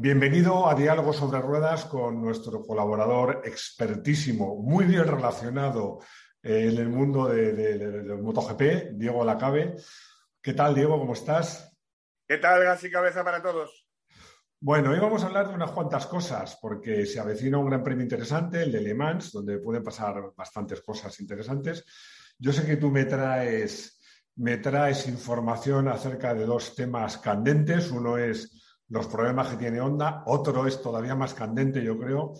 Bienvenido a Diálogo sobre Ruedas con nuestro colaborador expertísimo, muy bien relacionado eh, en el mundo del MotoGP, Diego Lacabe. ¿Qué tal, Diego? ¿Cómo estás? ¿Qué tal, gas y cabeza para todos? Bueno, hoy vamos a hablar de unas cuantas cosas, porque se avecina un gran premio interesante, el de Le Mans, donde pueden pasar bastantes cosas interesantes. Yo sé que tú me traes, me traes información acerca de dos temas candentes. Uno es los problemas que tiene Honda. Otro es todavía más candente, yo creo,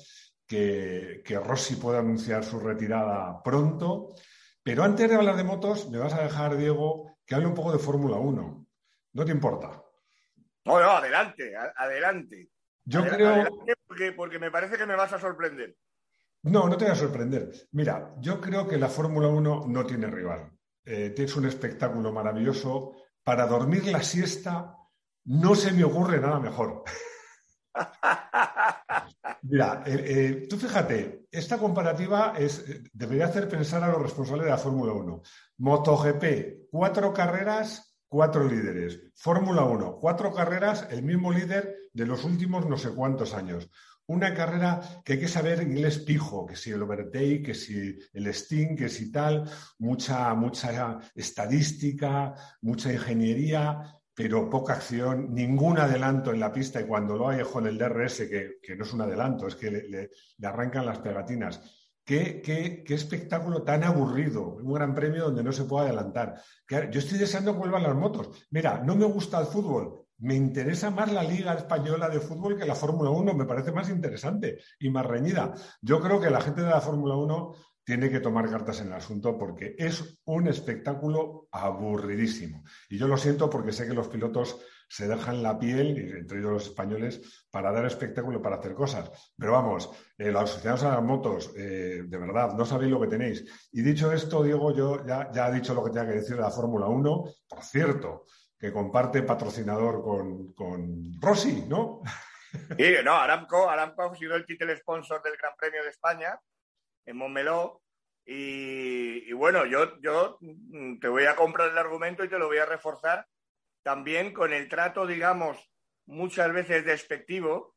que, Rossi puede anunciar su retirada pronto. Pero antes de hablar de motos, me vas a dejar, Diego, que hable un poco de Fórmula 1. ¿No te importa? No, no, adelante, adelante. Yo creo. porque, me parece que me vas a sorprender. No, no te voy a sorprender. Mira, yo creo que la Fórmula 1 no tiene rival. Eh, tienes un espectáculo maravilloso. Para dormir la siesta no se me ocurre nada mejor. Mira, tú fíjate, esta comparativa es, debería hacer pensar a los responsables de la Fórmula 1. MotoGP, cuatro carreras, cuatro líderes. Fórmula 1, cuatro carreras, el mismo líder de los últimos no sé cuántos años. Una carrera que hay que saber inglés pijo, que si el overtake, que si el sting, que si tal, mucha, mucha estadística, mucha ingeniería, pero poca acción, ningún adelanto en la pista y cuando lo hay con el DRS, que, no es un adelanto, es que le, arrancan las pegatinas. Qué, qué, qué, espectáculo tan aburrido, un gran premio donde no se puede adelantar. Yo estoy deseando que vuelvan las motos. Mira, no me gusta el fútbol, me interesa más la Liga Española de Fútbol que la Fórmula 1, me parece más interesante y más reñida. Yo creo que la gente de la Fórmula 1 tiene que tomar cartas en el asunto porque es un espectáculo aburridísimo. Y yo lo siento porque sé que los pilotos se dejan la piel, entre ellos los españoles, para dar espectáculo, para hacer cosas. Pero vamos, eh, los asociados a las motos, eh, de verdad, no sabéis lo que tenéis. Y dicho esto, Diego, yo ya, ya he dicho lo que tenía que decir de la Fórmula 1. Por cierto, que comparte patrocinador con, con Rossi, ¿no? Sí, no, Aramco, Aramco ha sido el título sponsor del Gran Premio de España en Montmeló. Y, bueno, yo, yo mm, te voy a comprar el argumento y te lo voy a reforzar también con el trato, digamos, muchas veces despectivo,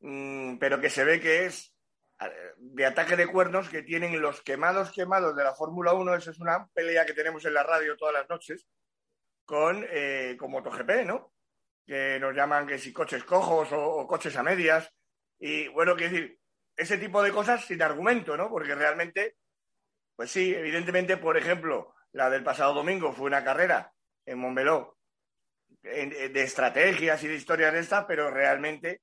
mm, pero que se ve que es eh, de ataque de cuernos que tienen los quemados quemados de la Fórmula 1. Esa es una pelea que tenemos en la radio todas las noches con, eh, con MotoGP, ¿no? Que nos llaman que si coches cojos o, o coches a medias. Y bueno, quiero decir, ese tipo de cosas sin argumento, ¿no? Porque realmente, pues sí, evidentemente, por ejemplo, la del pasado domingo fue una carrera en Montmeló de estrategias y de historias de estas, pero realmente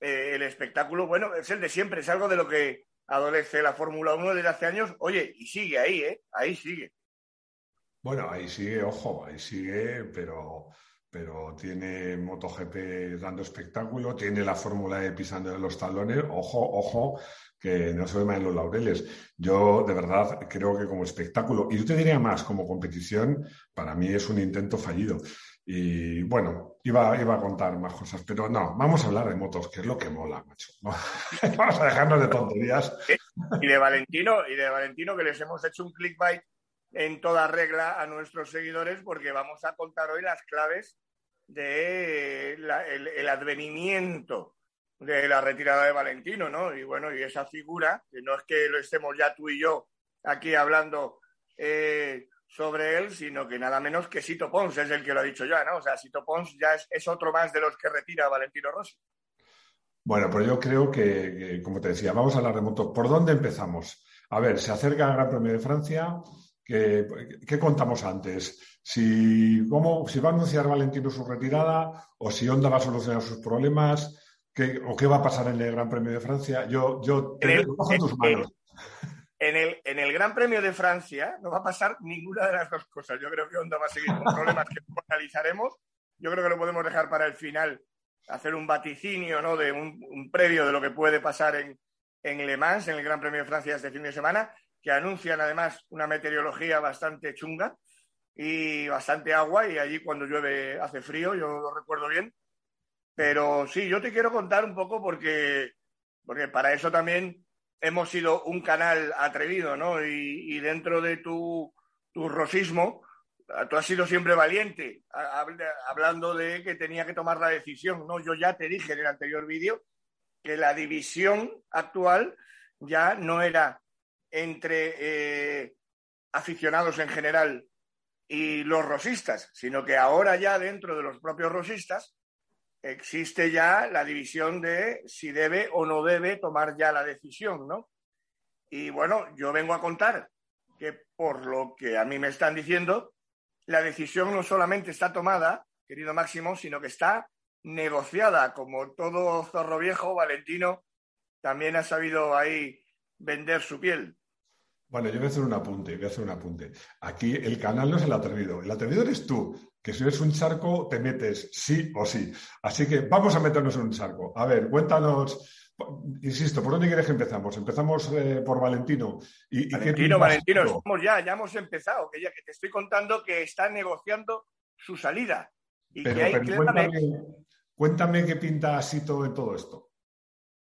eh, el espectáculo, bueno, es el de siempre, es algo de lo que adolece la Fórmula 1 desde hace años. Oye, y sigue ahí, ¿eh? Ahí sigue. Bueno, ahí sigue, ojo, ahí sigue, pero pero tiene MotoGP dando espectáculo, tiene la Fórmula E pisando los talones, ojo, ojo, que no se ve en los laureles. Yo, de verdad, creo que como espectáculo, y yo te diría más, como competición, para mí es un intento fallido. Y bueno, iba, iba a contar más cosas, pero no, vamos a hablar de motos, que es lo que mola, macho. vamos a dejarnos de tonterías. Y de Valentino, y de Valentino, que les hemos hecho un clickbait en toda regla a nuestros seguidores porque vamos a contar hoy las claves del de advenimiento de la retirada de Valentino, ¿no? Y bueno, y esa figura, que no es que lo estemos ya tú y yo aquí hablando eh, sobre él, sino que nada menos que Sito Pons es el que lo ha dicho ya, ¿no? O sea, Sito Pons ya es, otro más de los que retira Valentino Rossi. Bueno, pero yo creo que, como te decía, vamos a hablar de moto. ¿Por dónde empezamos? A ver, se acerca el Gran Premio de Francia, ¿Qué, contamos antes? Si, ¿cómo, si va a anunciar Valentino su retirada o si Honda va a solucionar sus problemas o qué va a pasar en el Gran Premio de Francia. Yo, yo en el, tus manos. En el, en el Gran Premio de Francia no va a pasar ninguna de las dos cosas. Yo creo que Honda va a seguir con problemas que analizaremos. Yo creo que lo podemos dejar para el final, hacer un vaticinio, ¿no? De un, un previo de lo que puede pasar en, en Le Mans, en el Gran Premio de Francia este fin de semana que anuncian además una meteorología bastante chunga y bastante agua y allí cuando llueve hace frío, yo lo recuerdo bien. Pero sí, yo te quiero contar un poco porque, porque para eso también hemos sido un canal atrevido, ¿no? Y, dentro de tu, tu rosismo tú has sido siempre valiente, hablando de que tenía que tomar la decisión. No, yo ya te dije en el anterior vídeo que la división actual ya no era entre eh, aficionados en general y los rosistas, sino que ahora ya dentro de los propios rosistas existe ya la división de si debe o no debe tomar ya la decisión, ¿no? Y bueno, yo vengo a contar que por lo que a mí me están diciendo, la decisión no solamente está tomada, querido Máximo, sino que está negociada, como todo zorro viejo, Valentino también ha sabido ahí vender su piel. Bueno, yo voy a hacer un apunte, voy a hacer un apunte. Aquí el canal no es el atrevido, el atrevido eres tú, que si eres un charco te metes sí o sí. Así que vamos a meternos en un charco. A ver, cuéntanos, insisto, ¿por dónde quieres que empezamos? Empezamos eh, por Valentino. ¿Y, Valentino, Valentino, estamos ya, ya hemos empezado, que ya que te estoy contando que está negociando su salida. Y que hay cuéntame, cuéntame qué pinta Sito en todo esto.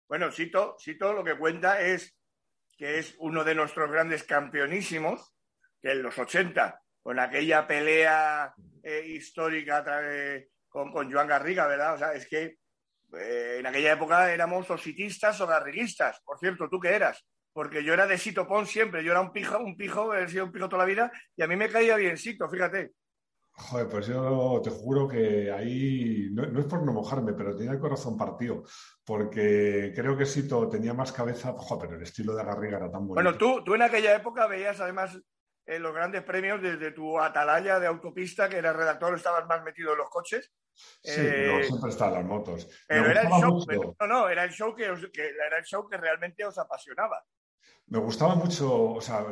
Bueno, Sito, Sito lo que cuenta es que es uno de nuestros grandes campeonísimos, que en los 80, con aquella pelea eh, histórica con, con Joan Garriga, ¿verdad? O sea, es que eh, en aquella época éramos ositistas o garriguistas. Por cierto, ¿tú qué eras? Porque yo era de Sito Pons siempre, yo era un pijo, un pijo, he sido un pijo toda la vida y a mí me caía bien Sito, fíjate. Joder, pues yo te juro que ahí, no, es por no mojarme, pero tenía el corazón partido, porque creo que Sito tenía más cabeza, joder, pero el estilo de Garriga era tan bueno. Bueno, tú, tú en aquella época veías además en los grandes premios desde tu atalaya de autopista, que era redactor, estabas más metido en los coches. Sí, pero eh, siempre están las motos. Pero era el show, no, no, era el show que, era el show que realmente os apasionaba. Me gustaba mucho, o sea,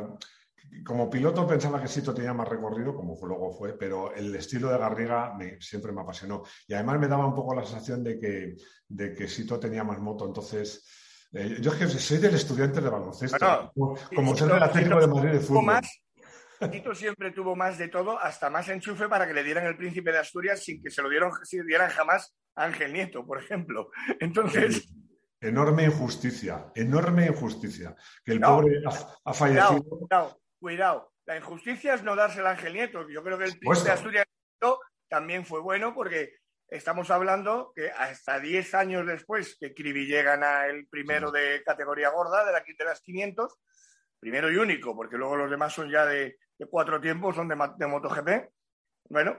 como piloto pensaba que Sito tenía más recorrido, como luego fue, pero el estilo de Garriga me, siempre me apasionó. Y además me daba un poco la sensación de que, de que Sito tenía más moto. Entonces, eh, yo es que soy del estudiante de baloncesto, como, ser del Atlético de Madrid de fútbol. Tito siempre tuvo más de todo, hasta más enchufe para que le dieran el príncipe de Asturias sin que se lo dieron, si dieran jamás a Ángel Nieto, por ejemplo. Entonces. Enorme injusticia, enorme injusticia. Que el pobre ha, fallecido. Cuidado, La injusticia es no dársela a Ángel Nieto. Yo creo que el príncipe de Asturias también fue bueno porque estamos hablando que hasta 10 años después que Cribi gana el primero de categoría gorda de la de las 500, primero y único, porque luego los demás son ya de, cuatro tiempos, son de, MotoGP. Bueno,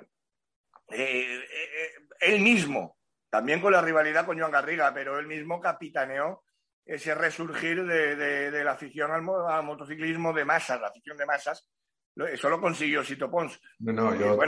eh, eh, él mismo, también con la rivalidad con Joan Garriga, pero él mismo capitaneó ese resurgir de, la afición al, motociclismo de masas, la afición de masas. Eso lo consiguió Sito Pons. No, no, yo...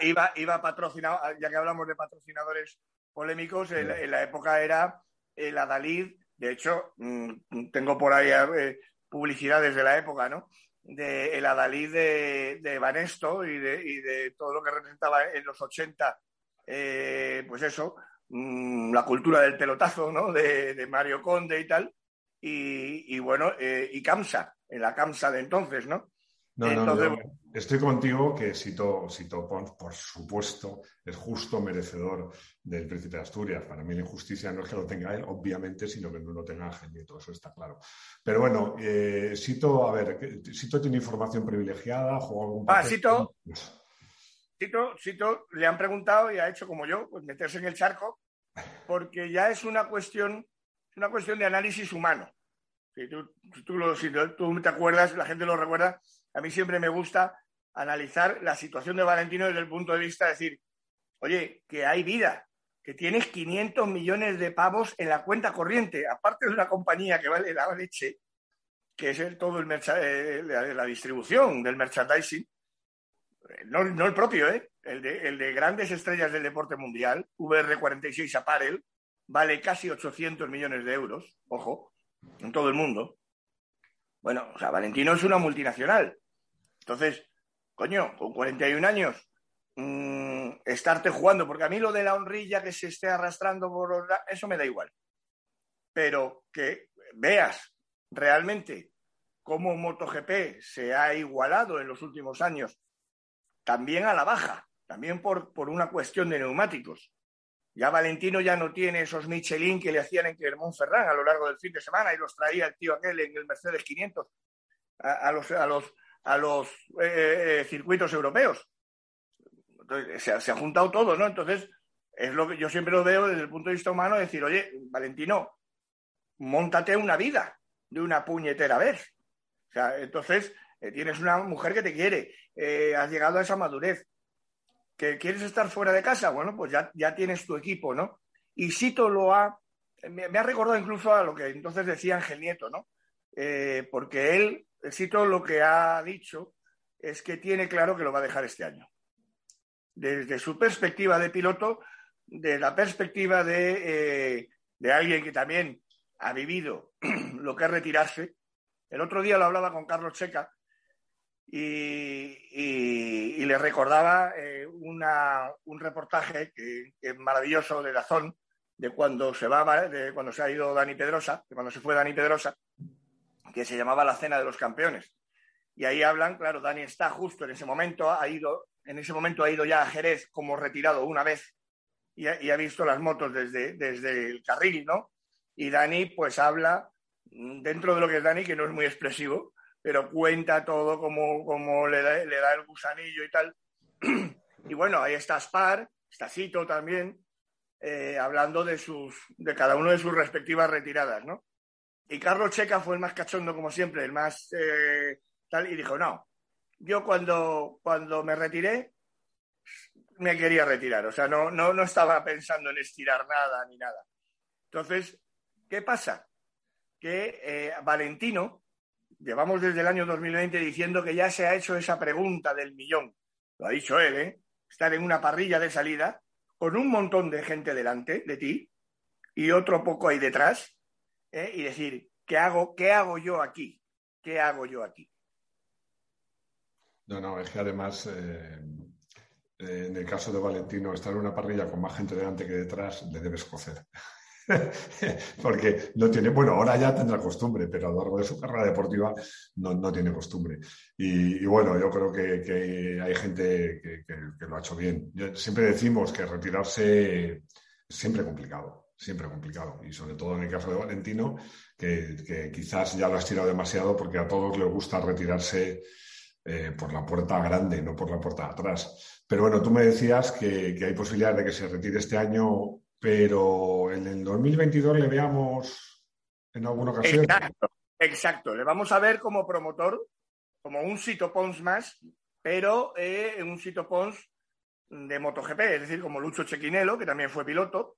iba, iba patrocinado, ya que hablamos de patrocinadores polémicos, en, la época era el Adalid. De hecho, mm, tengo por ahí eh, publicidades de la época, ¿no? De el Adalid de, de Banesto y de, y de, todo lo que representaba en los 80, eh, pues eso, mm, la cultura del pelotazo, ¿no? De, Mario Conde y tal. Y, bueno, eh, y Camsa, en la Camsa de entonces, ¿no? No, no, estoy contigo que Sito, Pons, por supuesto, es justo merecedor del Príncipe de Asturias. Para mí la injusticia no es que lo tenga él, obviamente, sino que no lo tenga todo eso está claro. Pero bueno, eh, Sito, a ver, Sito tiene información privilegiada, juega algún Ah, Sito, Sito, Sito, le han preguntado y ha hecho como yo, pues meterse en el charco, porque ya es una cuestión, una cuestión de análisis humano. Si tú, tú te acuerdas, la gente lo recuerda, a mí siempre me gusta analizar la situación de Valentino desde el punto de vista de decir, oye, que hay vida, que tienes 500 millones de pavos en la cuenta corriente, aparte de una compañía que vale la leche, que es el, todo el eh, la, distribución del merchandising, no, el propio, ¿eh? el, de, el de grandes estrellas del deporte mundial, VR46 Apparel, vale casi 800 millones de euros, ojo, en todo el mundo. Bueno, o sea, Valentino es una multinacional. Entonces, coño, con 41 años, mmm, estarte jugando, porque a mí lo de la honrilla que se esté arrastrando por eso me da igual. Pero que veas realmente cómo MotoGP se ha igualado en los últimos años, también a la baja, también por, por una cuestión de neumáticos. Ya Valentino ya no tiene esos Michelin que le hacían en Clermont Ferrand a lo largo del fin de semana y los traía el tío aquel en el Mercedes 500 a, los, a los, a los eh, eh, circuitos europeos. se, se, ha juntado todo, ¿no? Entonces, es lo que yo siempre lo veo desde el punto de vista humano, decir, oye, Valentino, montate una vida de una puñetera vez. O sea, entonces eh, tienes una mujer que te quiere, eh, has llegado a esa madurez, que quieres estar fuera de casa, bueno, pues ya, ya tienes tu equipo, ¿no? Y Sito lo ha, me, ha recordado incluso a lo que entonces decía Ángel Nieto, ¿no? Eh, porque él, Sito lo que ha dicho es que tiene claro que lo va a dejar este año. Desde su perspectiva de piloto, de la perspectiva de, de alguien que también ha vivido lo que es retirarse. El otro día lo hablaba con Carlos Checa y, le recordaba eh, un reportaje que, es maravilloso de Dazón de cuando se va de cuando se ha ido Dani Pedrosa, de cuando se fue Dani Pedrosa, que se llamaba La Cena de los Campeones. Y ahí hablan, claro, Dani está justo en ese momento, ha ido, en ese momento ha ido ya a Jerez como retirado una vez y ha, visto las motos desde, desde el carril, ¿no? Y Dani, pues habla mm, dentro de lo que es Dani, que no es muy expresivo, pero cuenta todo como, le, da, le, da, el gusanillo y tal. Y bueno, ahí está Spar, está Cito también, eh, hablando de, sus, de cada uno de sus respectivas retiradas, ¿no? Y Carlos Checa fue el más cachondo, como siempre, el más eh, tal, y dijo, no, yo cuando, cuando me retiré, me quería retirar, o sea, no, no, no estaba pensando en estirar nada ni nada. Entonces, ¿Qué pasa? Que eh, Valentino, llevamos desde el año 2020 diciendo que ya se ha hecho esa pregunta del millón. Lo ha dicho él, ¿eh? Estar en una parrilla de salida con un montón de gente delante de ti y otro poco ahí detrás ¿eh? y decir, ¿qué hago, ¿qué hago yo aquí? ¿Qué hago yo aquí? No, no, es que además, eh, en el caso de Valentino, estar en una parrilla con más gente delante que detrás le debes cocer. Porque no tiene, bueno, ahora ya tendrá costumbre, pero a lo largo de su carrera deportiva no, tiene costumbre. Y, bueno, yo creo que, hay gente que, lo ha hecho bien. siempre decimos que retirarse es siempre complicado, siempre complicado. Y sobre todo en el caso de Valentino, que, quizás ya lo ha estirado demasiado porque a todos les gusta retirarse eh, por la puerta grande, no por la puerta de atrás. Pero bueno, tú me decías que, hay posibilidad de que se retire este año pero en el 2022 le veamos en alguna ocasión. Exacto, exacto. Le vamos a ver como promotor, como un Sito Pons más, pero eh, un Sito Pons de MotoGP, es decir, como Lucho Chequinelo, que también fue piloto,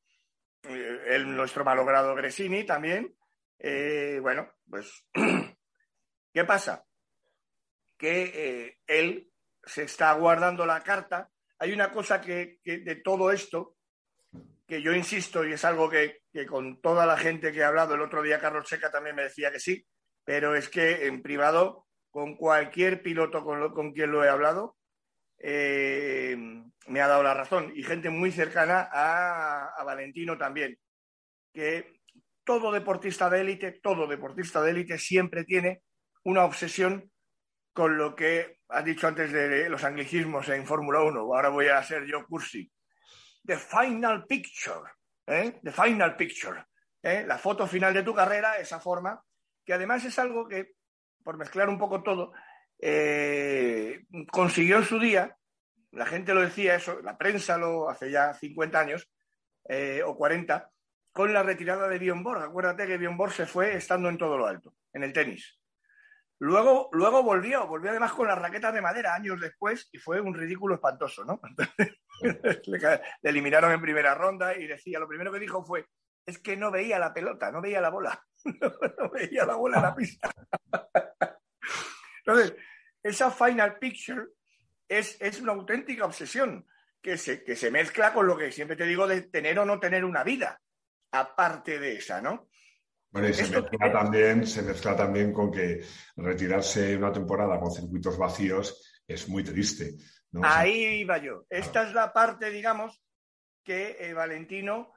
eh, el, nuestro malogrado Gresini también. Eh, bueno, pues, ¿qué pasa? Que él se está guardando la carta. Hay una cosa que de todo esto que yo insisto, y es algo que, con toda la gente que ha hablado, el otro día Carlos Checa también me decía que sí, pero es que en privado, con cualquier piloto con, quien lo he hablado, eh, me ha dado la razón. Y gente muy cercana a, Valentino también, que todo deportista de élite, todo deportista de élite siempre tiene una obsesión con lo que has dicho antes de los anglicismos en Fórmula 1. Ahora voy a ser yo cursi the final picture, ¿eh? the final picture, ¿eh? la foto final de tu carrera, esa forma, que además es algo que, por mezclar un poco todo, eh, consiguió en su día, la gente lo decía eso, la prensa lo hace ya 50 años o 40, con la retirada de Bjorn Borg. Acuérdate que Bjorn Borg se fue estando en todo lo alto, en el tenis. Luego, luego volvió, volvió además con las raquetas de madera años después y fue un ridículo espantoso, ¿no? le, eliminaron en primera ronda y decía, lo primero que dijo fue, es que no veía la pelota, no veía la bola, no, veía la bola en la pista. Entonces, esa final picture es, es una auténtica obsesión que se, que se mezcla con lo que siempre te digo de tener o no tener una vida, aparte de esa, ¿no? Bueno, y se mezcla, también, se mezcla también con que retirarse una temporada con circuitos vacíos es muy triste. Ahí iba yo. Esta es la parte, digamos, que eh, Valentino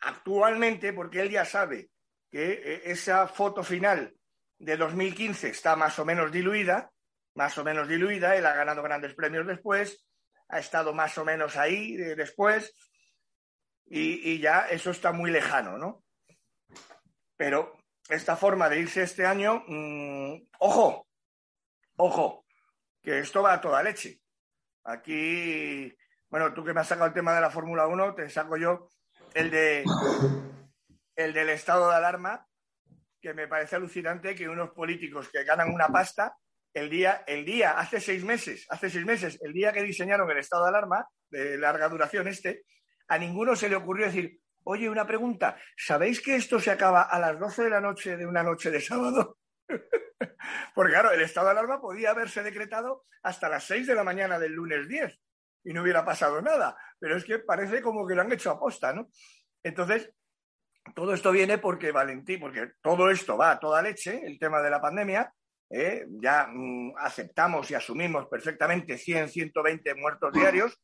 actualmente, porque él ya sabe que eh, esa foto final de 2015 está más o menos diluida, más o menos diluida, él ha ganado grandes premios después, ha estado más o menos ahí eh, después, y, ya eso está muy lejano, ¿no? Pero esta forma de irse este año, mm, ojo, ojo, que esto va a toda leche. Aquí bueno, tú que me has sacado el tema de la Fórmula 1, te saco yo el de el del estado de alarma, que me parece alucinante que unos políticos que ganan una pasta, el día, el día, hace seis meses, hace seis meses, el día que diseñaron el estado de alarma, de larga duración este, a ninguno se le ocurrió decir, oye, una pregunta, ¿sabéis que esto se acaba a las 12 de la noche de una noche de sábado? Porque claro, el estado de alarma podía haberse decretado hasta las 6 de la mañana del lunes 10 y no hubiera pasado nada, pero es que parece como que lo han hecho a posta, ¿no? Entonces, todo esto viene porque Valentín, porque todo esto va a toda leche, el tema de la pandemia, ¿eh? ya mm, aceptamos y asumimos perfectamente 100, 120 muertos diarios,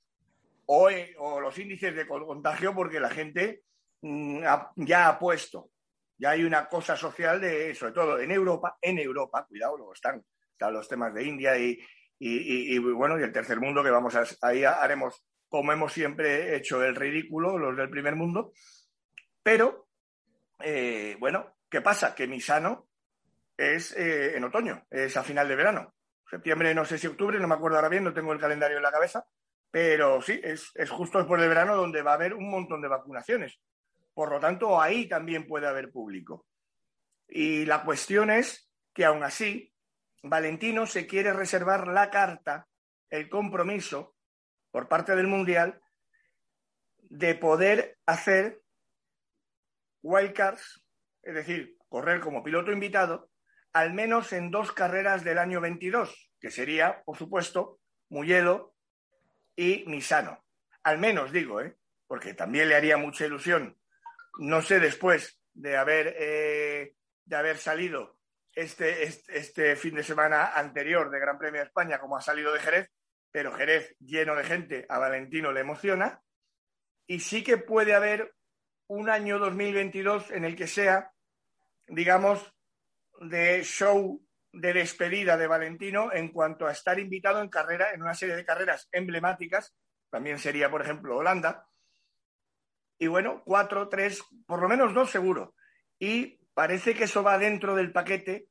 o, o los índices de contagio porque la gente mm, ya ha puesto, ya hay una cosa social de, sobre todo en Europa, en Europa, cuidado, luego están, los temas de India y, y, bueno, y el tercer mundo que vamos a, ahí haremos como hemos siempre hecho el ridículo, los del primer mundo, pero eh, bueno, ¿qué pasa? Que mi sano es eh, en otoño, es a final de verano. Septiembre, no sé si octubre, no me acuerdo ahora bien, no tengo el calendario en la cabeza, pero sí, es, es justo después del verano donde va a haber un montón de vacunaciones. Por lo tanto, ahí también puede haber público. Y la cuestión es que aún así, Valentino se quiere reservar la carta, el compromiso por parte del Mundial de poder hacer wildcards, es decir, correr como piloto invitado, al menos en dos carreras del año 22, que sería, por supuesto, Muyedo y Misano. Al menos digo, ¿eh? porque también le haría mucha ilusión. No sé después de haber, eh, de haber salido este, este, este, fin de semana anterior de Gran Premio de España, como ha salido de Jerez, pero Jerez lleno de gente, a Valentino le emociona. Y sí que puede haber un año 2022 en el que sea, digamos, de show de despedida de Valentino en cuanto a estar invitado en carrera, en una serie de carreras emblemáticas, también sería, por ejemplo, Holanda. Y bueno, cuatro, tres, por lo menos dos seguro. Y parece que eso va dentro del paquete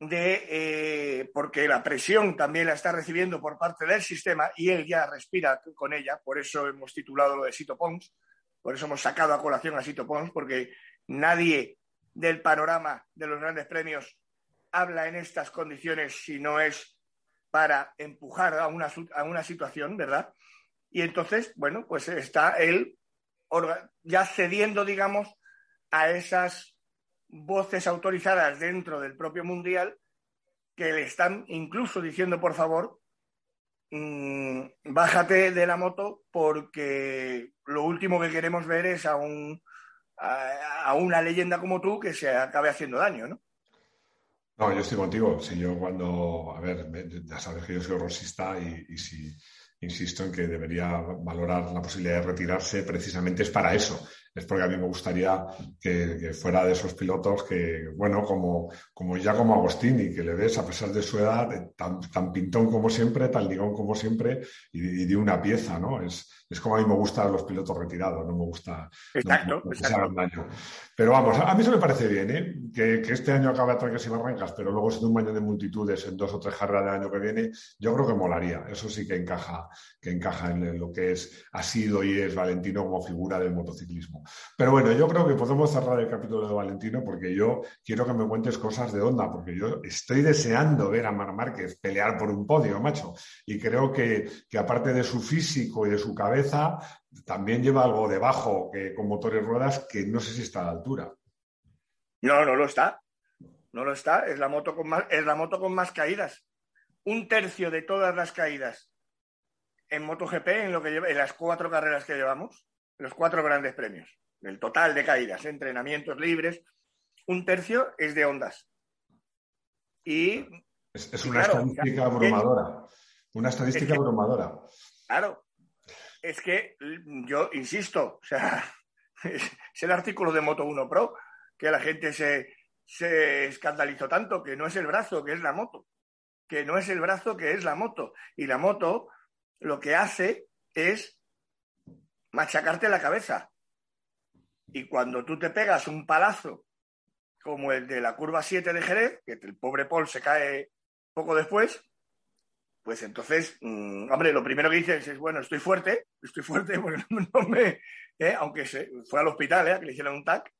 de, eh, porque la presión también la está recibiendo por parte del sistema y él ya respira con ella, por eso hemos titulado lo de Sito Pons, por eso hemos sacado a colación a Sito Pons, porque nadie del panorama de los grandes premios habla en estas condiciones si no es para empujar a una, a una situación, ¿verdad? Y entonces, bueno, pues está él ya cediendo, digamos, a esas voces autorizadas dentro del propio Mundial que le están incluso diciendo, por favor, mmm, bájate de la moto porque lo último que queremos ver es a, un, a, a, una leyenda como tú que se acabe haciendo daño, ¿no? No, yo estoy contigo. Si yo cuando, a ver, ya sabes que yo soy rosista y, y si insisto en que debería valorar la posibilidad de retirarse precisamente es para eso, es porque a mí me gustaría que, fuera de esos pilotos que, bueno, como, como ya como Agostini, que le ves, a pesar de su edad, tan, pintón como siempre, tan ligón como siempre, y, de una pieza, ¿no? Es, es como a mí me gustan los pilotos retirados, no me gusta exacto, daño. Pero vamos, a mí eso me parece bien, ¿eh? que, que este año acabe a traques y barrancas, pero luego siendo un baño de multitudes en dos o tres carreras del año que viene, yo creo que molaría. Eso sí que encaja, que encaja en lo que es, ha sido y es Valentino como figura del motociclismo. Pero bueno, yo creo que podemos cerrar el capítulo de Valentino porque yo quiero que me cuentes cosas de onda, porque yo estoy deseando ver a Mar Márquez pelear por un podio, macho. Y creo que, que aparte de su físico y de su cabeza, también lleva algo debajo que, con motores ruedas que no sé si está a la altura. No, no lo está. No lo está. Es la moto con más, es la moto con más caídas. Un tercio de todas las caídas en MotoGP, en lo que lleva, en las cuatro carreras que llevamos, los cuatro grandes premios. El total de caídas, entrenamientos libres, un tercio es de ondas. Y. Es, una estadística abrumadora. una estadística abrumadora. Claro. Es que yo insisto, o sea, es, el artículo de Moto 1 Pro que la gente se, se escandalizó tanto, que no es el brazo, que es la moto. Que no es el brazo, que es la moto. Y la moto lo que hace es machacarte la cabeza. Y cuando tú te pegas un palazo como el de la curva 7 de Jerez, que el pobre Paul se cae poco después, pues entonces, mm, hombre, lo primero que dices es, bueno, estoy fuerte, estoy fuerte porque no, me, ¿eh? aunque se fue al hospital, ¿eh? que le hicieron un TAC,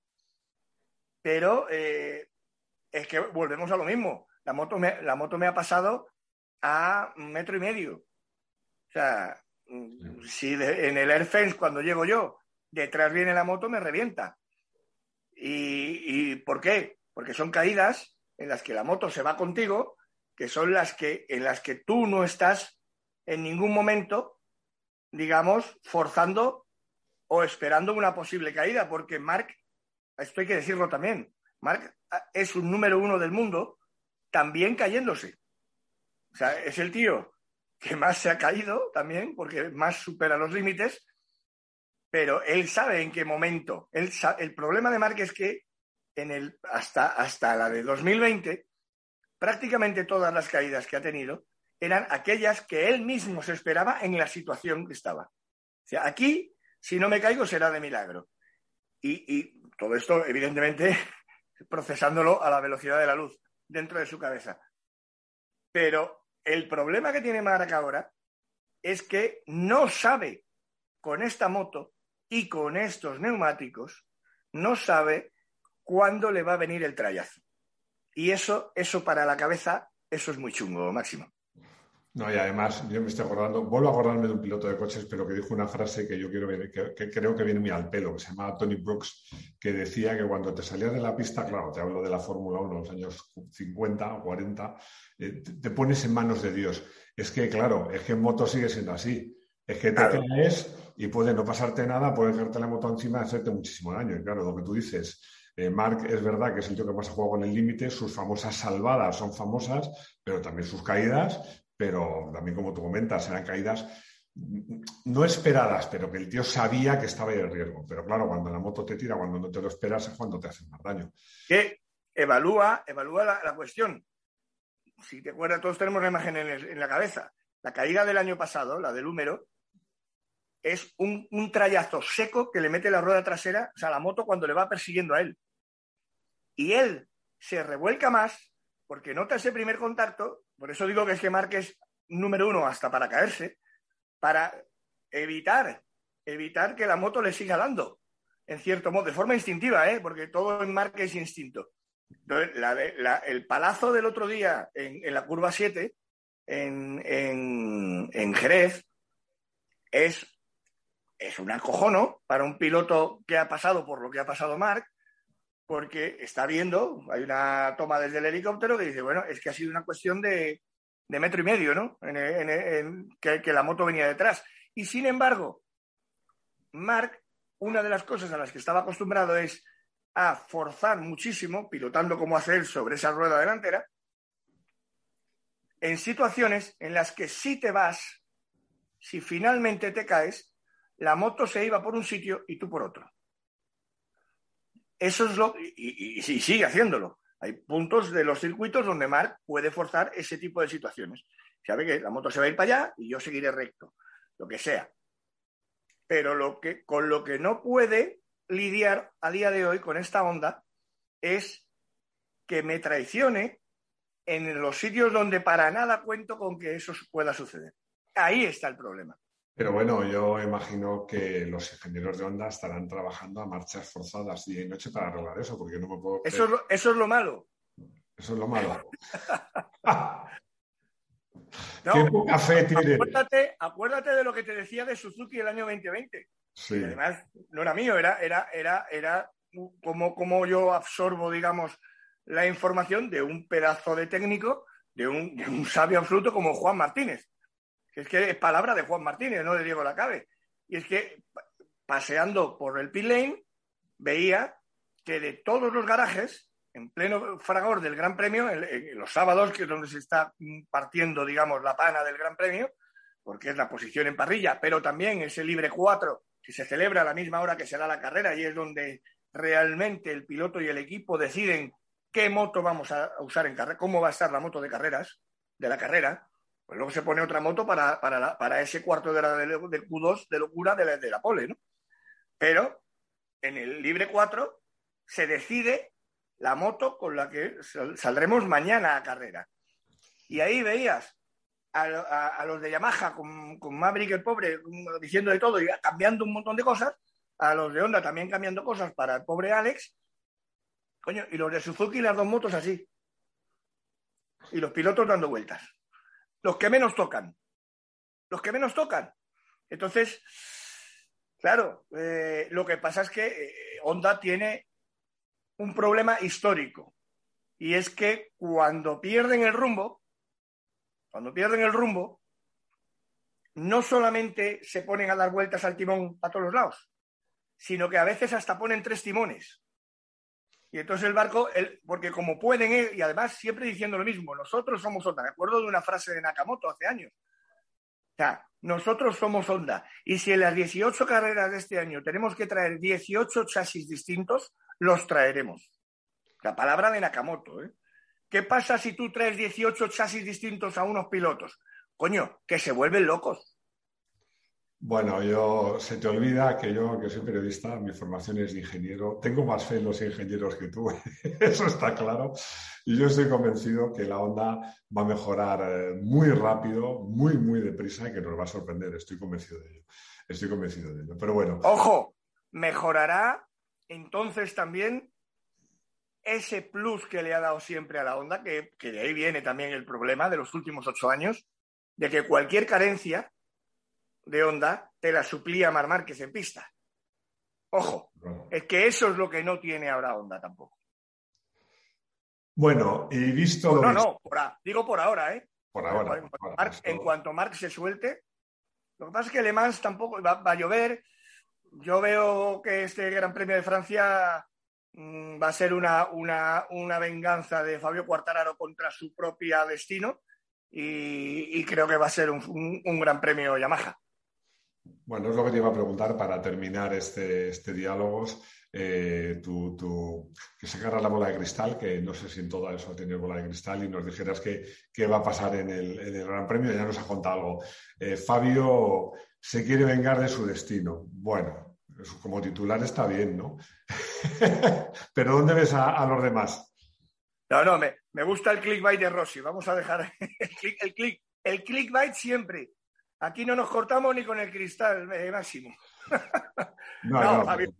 pero eh, es que volvemos a lo mismo. La moto, me, la moto me ha pasado a un metro y medio. O sea, mm, si en el air fence cuando llego yo, detrás viene la moto, me revienta. ¿Y, ¿Y por qué? Porque son caídas en las que la moto se va contigo que son las que, en las que tú no estás en ningún momento, digamos, forzando o esperando una posible caída, porque Mark, esto hay que decirlo también, Mark es un número uno del mundo, también cayéndose. O sea, es el tío que más se ha caído también, porque más supera los límites, pero él sabe en qué momento. el problema de Mark es que en el, hasta, hasta la de 2020 prácticamente todas las caídas que ha tenido eran aquellas que él mismo se esperaba en la situación que estaba. O sea, aquí, si no me caigo, será de milagro. Y, todo esto, evidentemente, procesándolo a la velocidad de la luz dentro de su cabeza. Pero el problema que tiene Marc ahora es que no sabe con esta moto y con estos neumáticos, no sabe cuándo le va a venir el trayazo. Y eso, eso para la cabeza, eso es muy chungo, Máximo. No, y además, yo me estoy acordando, vuelvo a acordarme de un piloto de coches, pero que dijo una frase que yo quiero que, que creo que viene muy al pelo, que se llama Tony Brooks, que decía que cuando te salías de la pista, claro, te hablo de la Fórmula 1, los años 50 o 40, eh, te, pones en manos de Dios. Es que, claro, es que en moto sigue siendo así. Es que te caes y puede no pasarte nada, puede dejarte la moto encima y hacerte muchísimo daño. Y claro, lo que tú dices, eh, Mark es verdad que es el tío que más ha jugado con el límite, sus famosas salvadas son famosas, pero también sus caídas, pero también como tú comentas, eran caídas no esperadas, pero que el tío sabía que estaba ahí el riesgo. Pero claro, cuando la moto te tira, cuando no te lo esperas, es cuando te hacen más daño. Que evalúa, evalúa la, cuestión. Si te acuerdas, todos tenemos la imagen en, la cabeza. La caída del año pasado, la del húmero, es un, un, trayazo seco que le mete la rueda trasera, o sea, la moto cuando le va persiguiendo a él. Y él se revuelca más porque nota ese primer contacto, por eso digo que es que Márquez número uno hasta para caerse, para evitar, evitar que la moto le siga dando, en cierto modo, de forma instintiva, ¿eh? porque todo en Márquez es instinto. el palazo del otro día en, la curva 7, en, en Jerez, es es un acojono para un piloto que ha pasado por lo que ha pasado Mark, porque está viendo, hay una toma desde el helicóptero que dice, bueno, es que ha sido una cuestión de, metro y medio, ¿no? En, que, la moto venía detrás. Y sin embargo, Mark, una de las cosas a las que estaba acostumbrado es a forzar muchísimo, pilotando como hace él sobre esa rueda delantera, en situaciones en las que si te vas, si finalmente te caes, la moto se iba por un sitio y tú por otro. Eso es lo. Y, y, sigue haciéndolo. Hay puntos de los circuitos donde Mark puede forzar ese tipo de situaciones. Sabe que la moto se va a ir para allá y yo seguiré recto, lo que sea. Pero lo que, con lo que no puede lidiar a día de hoy con esta onda es que me traicione en los sitios donde para nada cuento con que eso pueda suceder. Ahí está el problema. Pero bueno, yo imagino que los ingenieros de onda estarán trabajando a marchas forzadas día y noche para arreglar eso, porque no me puedo. Eso es, lo, eso es lo malo. Eso es lo malo. no, café tiene? Acuérdate, acuérdate, de lo que te decía de Suzuki el año 2020. Sí. además, no era mío, era, era, era, era como, como yo absorbo, digamos, la información de un pedazo de técnico, de un, de un sabio absoluto como Juan Martínez es que es palabra de Juan Martínez, no de Diego Lacabe. Y es que paseando por el pit lane veía que de todos los garajes, en pleno fragor del Gran Premio, en, los sábados, que es donde se está partiendo, digamos, la pana del Gran Premio, porque es la posición en parrilla, pero también ese libre 4 que se celebra a la misma hora que se da la carrera y es donde realmente el piloto y el equipo deciden qué moto vamos a usar en carrera, cómo va a estar la moto de carreras, de la carrera, pues luego se pone otra moto para, para, ese cuarto de, hora de, Q2 de locura de la, de la pole, ¿no? Pero en el libre 4 se decide la moto con la que saldremos mañana a carrera. Y ahí veías a, los de Yamaha con, con, Maverick el pobre diciendo de todo y cambiando un montón de cosas, a los de Honda también cambiando cosas para el pobre Alex, coño, y los de Suzuki las dos motos así. Y los pilotos dando vueltas. Los que menos tocan. Los que menos tocan. Entonces, claro, eh, lo que pasa es que eh, Honda tiene un problema histórico. Y es que cuando pierden el rumbo, cuando pierden el rumbo, no solamente se ponen a dar vueltas al timón a todos los lados, sino que a veces hasta ponen tres timones. Y entonces el barco, porque como pueden, y además siempre diciendo lo mismo, nosotros somos Honda. Me acuerdo de una frase de Nakamoto hace años. O sea, nosotros somos Honda. Y si en las 18 carreras de este año tenemos que traer 18 chasis distintos, los traeremos. La palabra de Nakamoto, ¿eh? ¿Qué pasa si tú traes 18 chasis distintos a unos pilotos? Coño, que se vuelven locos. Bueno, yo se te olvida que yo, que soy periodista, mi formación es de ingeniero, tengo más fe en los ingenieros que tú, eso está claro. Y yo estoy convencido que la onda va a mejorar eh, muy rápido, muy, muy deprisa y que nos va a sorprender. Estoy convencido de ello. Estoy convencido de ello. Pero bueno. Ojo, mejorará entonces también ese plus que le ha dado siempre a la Honda, que, de ahí viene también el problema de los últimos ocho años, de que cualquier carencia de Honda te la suplía Mar Márquez en pista. Ojo, es que eso es lo que no tiene ahora Honda tampoco. Bueno, y visto. No, no, digo por ahora, ¿eh? Por ahora. En, cuanto, Marc, se suelte, lo que pasa es que Le Mans tampoco va, va a llover. Yo veo que este Gran Premio de Francia Mm, va a ser una, una, venganza de Fabio Quartararo contra su propio destino y, creo que va a ser un, gran premio Yamaha. Bueno, es lo que te iba a preguntar para terminar este, este diálogo. Eh, que sacaras la bola de cristal, que no sé si en todo eso tenido bola de cristal, y nos dijeras qué, va a pasar en el, Gran Premio. Ya nos ha contado algo. Eh, Fabio se quiere vengar de su destino. Bueno, como titular está bien, ¿no? Pero ¿dónde ves a, los demás? No, no, me, gusta el clickbait de Rossi. Vamos a dejar el, click, el, clickbait siempre. Aquí no nos cortamos ni con el cristal eh, máximo. no, Fabio,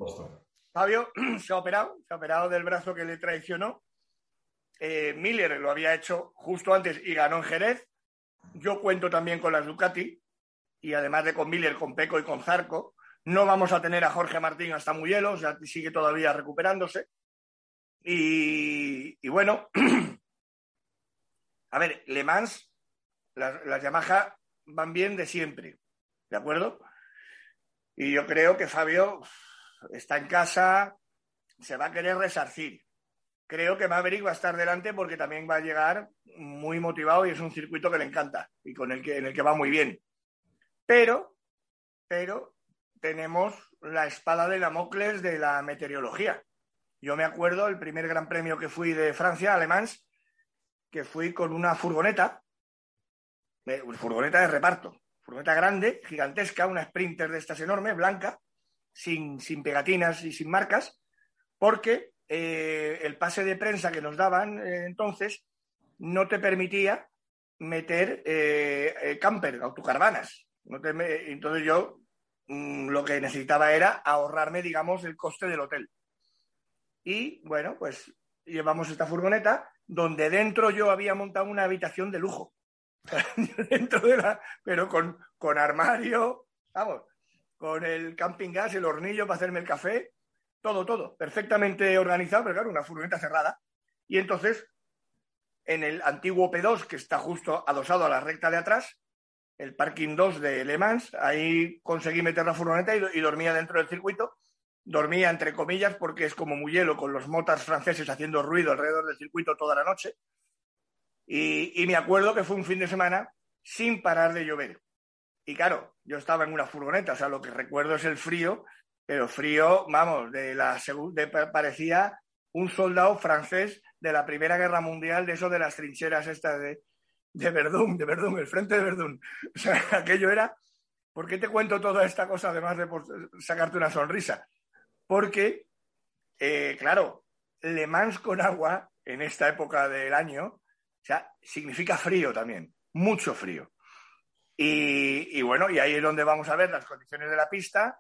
Fabio, se ha operado, se ha operado del brazo que le traicionó. Eh, Miller lo había hecho justo antes y ganó en Jerez. Yo cuento también con las Ducati y además de con Miller, con Peco y con Zarco. No vamos a tener a Jorge Martín hasta Muyelo, o sea, sigue todavía recuperándose. Y, bueno, a ver, Le Mans, las, las Yamaha van bien de siempre, ¿de acuerdo? Y yo creo que Fabio está en casa, se va a querer resarcir. Creo que Maverick va a estar delante porque también va a llegar muy motivado y es un circuito que le encanta y con el que, en el que va muy bien. Pero, pero tenemos la espada de Damocles de la meteorología. Yo me acuerdo el primer gran premio que fui de Francia, Alemán, que fui con una furgoneta, furgoneta de reparto, furgoneta grande, gigantesca, una Sprinter de estas enormes, blanca, sin, sin pegatinas y sin marcas, porque eh, el pase de prensa que nos daban eh, entonces no te permitía meter camper, autocaravanas. No entonces yo Mm, lo que necesitaba era ahorrarme, digamos, el coste del hotel. Y bueno, pues llevamos esta furgoneta donde dentro yo había montado una habitación de lujo. dentro de la, pero con, con armario, vamos, con el camping gas, el hornillo para hacerme el café, todo, todo, perfectamente organizado, pero claro, una furgoneta cerrada. Y entonces, en el antiguo P2, que está justo adosado a la recta de atrás, el parking 2 de Le Mans. Ahí conseguí meter la furgoneta y, dormía dentro del circuito. Dormía entre comillas porque es como muy hielo con los motors franceses haciendo ruido alrededor del circuito toda la noche. Y, me acuerdo que fue un fin de semana sin parar de llover. Y claro, yo estaba en una furgoneta, o sea, lo que recuerdo es el frío, pero frío, vamos, de la de, parecía un soldado francés de la Primera Guerra Mundial, de eso de las trincheras estas de, de Verdún, de Verdún, el frente de Verdún. O sea, aquello era. ¿Por qué te cuento toda esta cosa además de sacarte una sonrisa? Porque, eh, claro, Le Mans con agua en esta época del año, o sea, significa frío también, mucho frío. Y, bueno, y ahí es donde vamos a ver las condiciones de la pista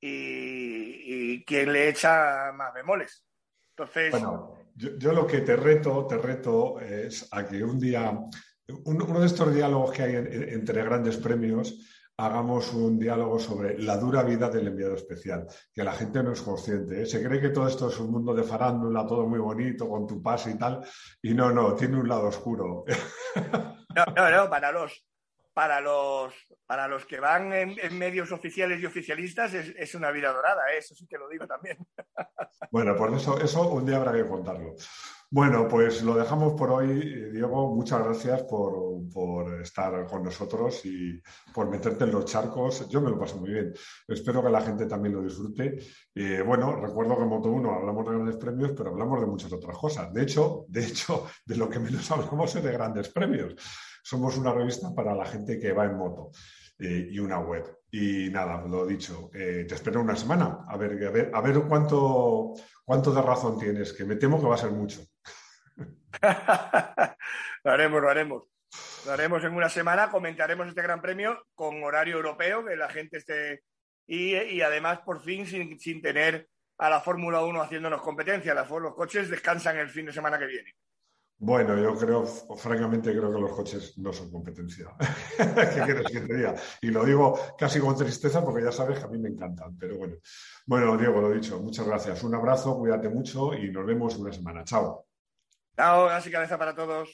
y, quién le echa más bemoles. Entonces. Bueno, yo, lo que te reto, te reto es a que un día, uno de estos diálogos que hay entre grandes premios, hagamos un diálogo sobre la dura vida del enviado especial, que la gente no es consciente. ¿eh? Se cree que todo esto es un mundo de farándula, todo muy bonito, con tu pase y tal, y no, no, tiene un lado oscuro. No, no, no, para los, para los, para los que van en, medios oficiales y oficialistas es, una vida dorada, ¿eh? eso sí que lo digo también. Bueno, por eso, eso un día habrá que contarlo. Bueno, pues lo dejamos por hoy. Diego, muchas gracias por, estar con nosotros y por meterte en los charcos. Yo me lo paso muy bien. Espero que la gente también lo disfrute. Y bueno, recuerdo que en Moto 1 hablamos de grandes premios, pero hablamos de muchas otras cosas. De hecho, de hecho, de lo que menos hablamos es de grandes premios somos una revista para la gente que va en moto eh, y una web. Y nada, lo dicho, eh, te espero una semana a ver, a ver, a ver cuánto, cuánto de razón tienes, que me temo que va a ser mucho. lo haremos, lo haremos. Lo haremos en una semana, comentaremos este gran premio con horario europeo, que la gente esté. Y, además, por fin, sin, sin tener a la Fórmula 1 haciéndonos competencia. los coches descansan el fin de semana que viene. Bueno, yo creo, francamente, creo que los coches no son competencia. ¿Qué quieres que te diga? Y lo digo casi con tristeza porque ya sabes que a mí me encantan. Pero bueno, bueno, Diego, lo dicho, muchas gracias. Un abrazo, cuídate mucho y nos vemos una semana. Chao. Chao, así cabeza para todos.